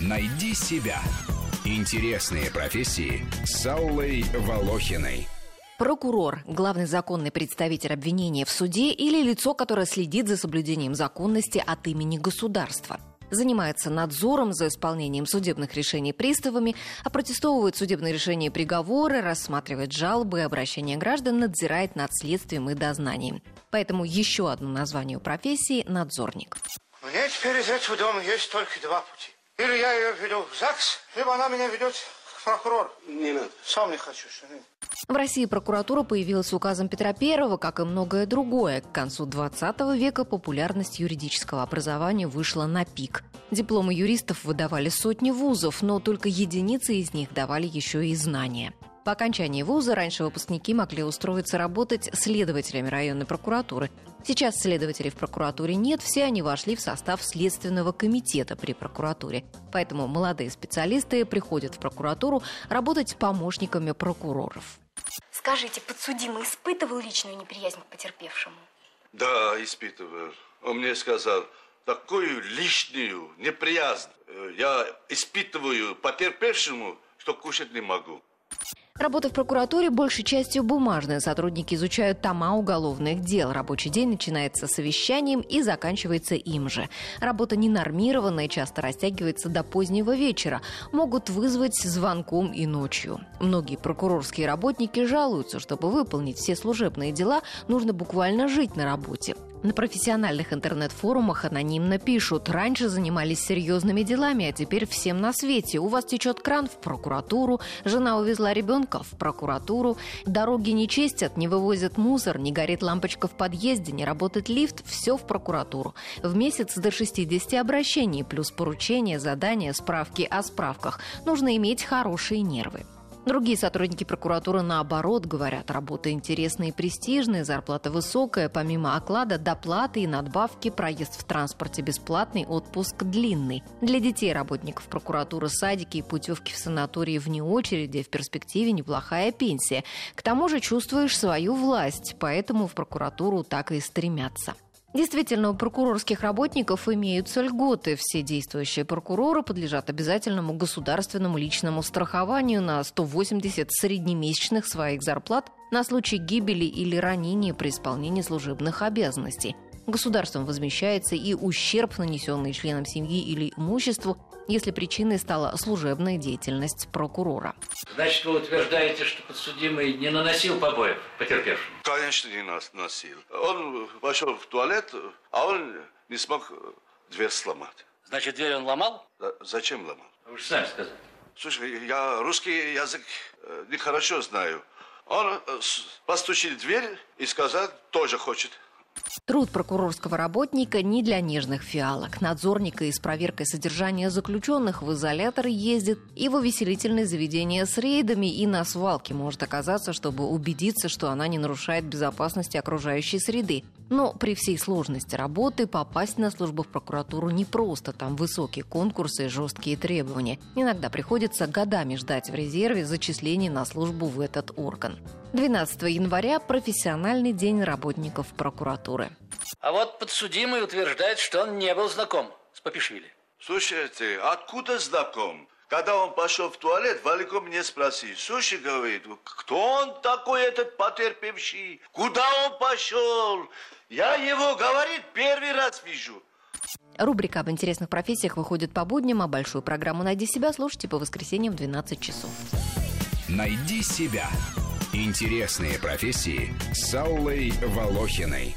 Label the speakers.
Speaker 1: Найди себя. Интересные профессии с Аллой Волохиной.
Speaker 2: Прокурор – главный законный представитель обвинения в суде или лицо, которое следит за соблюдением законности от имени государства занимается надзором за исполнением судебных решений приставами, опротестовывает судебные решения и приговоры, рассматривает жалобы и обращения граждан, надзирает над следствием и дознанием. Поэтому еще одно название у профессии – надзорник.
Speaker 3: Мне теперь из этого дома есть только два пути. Или я ее веду в ЗАГС, либо она меня ведет к прокурору.
Speaker 4: Не надо.
Speaker 3: Сам не хочу. Что
Speaker 2: в России прокуратура появилась указом Петра I, как и многое другое. К концу 20 века популярность юридического образования вышла на пик. Дипломы юристов выдавали сотни вузов, но только единицы из них давали еще и знания. По окончании вуза раньше выпускники могли устроиться работать следователями районной прокуратуры. Сейчас следователей в прокуратуре нет, все они вошли в состав Следственного комитета при прокуратуре. Поэтому молодые специалисты приходят в прокуратуру работать помощниками прокуроров.
Speaker 5: Скажите, подсудимый испытывал личную неприязнь к потерпевшему?
Speaker 4: Да, испытывал. Он мне сказал, такую лишнюю неприязнь э, я испытываю потерпевшему, что кушать не могу.
Speaker 2: Работа в прокуратуре большей частью бумажная. Сотрудники изучают тома уголовных дел. Рабочий день начинается совещанием и заканчивается им же. Работа ненормированная, часто растягивается до позднего вечера. Могут вызвать звонком и ночью. Многие прокурорские работники жалуются, чтобы выполнить все служебные дела, нужно буквально жить на работе. На профессиональных интернет-форумах анонимно пишут, раньше занимались серьезными делами, а теперь всем на свете. У вас течет кран в прокуратуру, жена увезла ребенка в прокуратуру, дороги не чистят, не вывозят мусор, не горит лампочка в подъезде, не работает лифт, все в прокуратуру. В месяц до 60 обращений, плюс поручения, задания, справки о справках. Нужно иметь хорошие нервы. Другие сотрудники прокуратуры, наоборот, говорят, работа интересная и престижная, зарплата высокая, помимо оклада, доплаты и надбавки, проезд в транспорте бесплатный, отпуск длинный. Для детей работников прокуратуры садики и путевки в санатории вне очереди, в перспективе неплохая пенсия. К тому же чувствуешь свою власть, поэтому в прокуратуру так и стремятся. Действительно, у прокурорских работников имеются льготы. Все действующие прокуроры подлежат обязательному государственному личному страхованию на 180 среднемесячных своих зарплат на случай гибели или ранения при исполнении служебных обязанностей. Государством возмещается и ущерб, нанесенный членам семьи или имуществу, если причиной стала служебная деятельность прокурора.
Speaker 6: Значит, вы утверждаете, что подсудимый не наносил побоев потерпевшему?
Speaker 4: Конечно, не наносил. Он пошел в туалет, а он не смог дверь сломать.
Speaker 6: Значит, дверь он ломал?
Speaker 4: Да, зачем ломал?
Speaker 6: Вы же сами сказали.
Speaker 4: Слушай, я русский язык э, нехорошо знаю. Он э, постучит в дверь и сказал, тоже хочет.
Speaker 2: Труд прокурорского работника не для нежных фиалок. Надзорника и с проверкой содержания заключенных в изолятор ездит и в увеселительные заведения с рейдами, и на свалке может оказаться, чтобы убедиться, что она не нарушает безопасности окружающей среды. Но при всей сложности работы попасть на службу в прокуратуру непросто. Там высокие конкурсы и жесткие требования. Иногда приходится годами ждать в резерве зачисления на службу в этот орган. 12 января – профессиональный день работников прокуратуры.
Speaker 6: А вот подсудимый утверждает, что он не был знаком с Папишвили.
Speaker 4: Слушайте, откуда знаком? Когда он пошел в туалет, Валико мне спросил. Слушай, говорит, кто он такой, этот потерпевший? Куда он пошел? Я его, говорит, первый раз вижу.
Speaker 2: Рубрика об интересных профессиях выходит по будням, а большую программу «Найди себя» слушайте по воскресеньям в 12 часов.
Speaker 1: «Найди себя» Интересные профессии с Аллой Волохиной.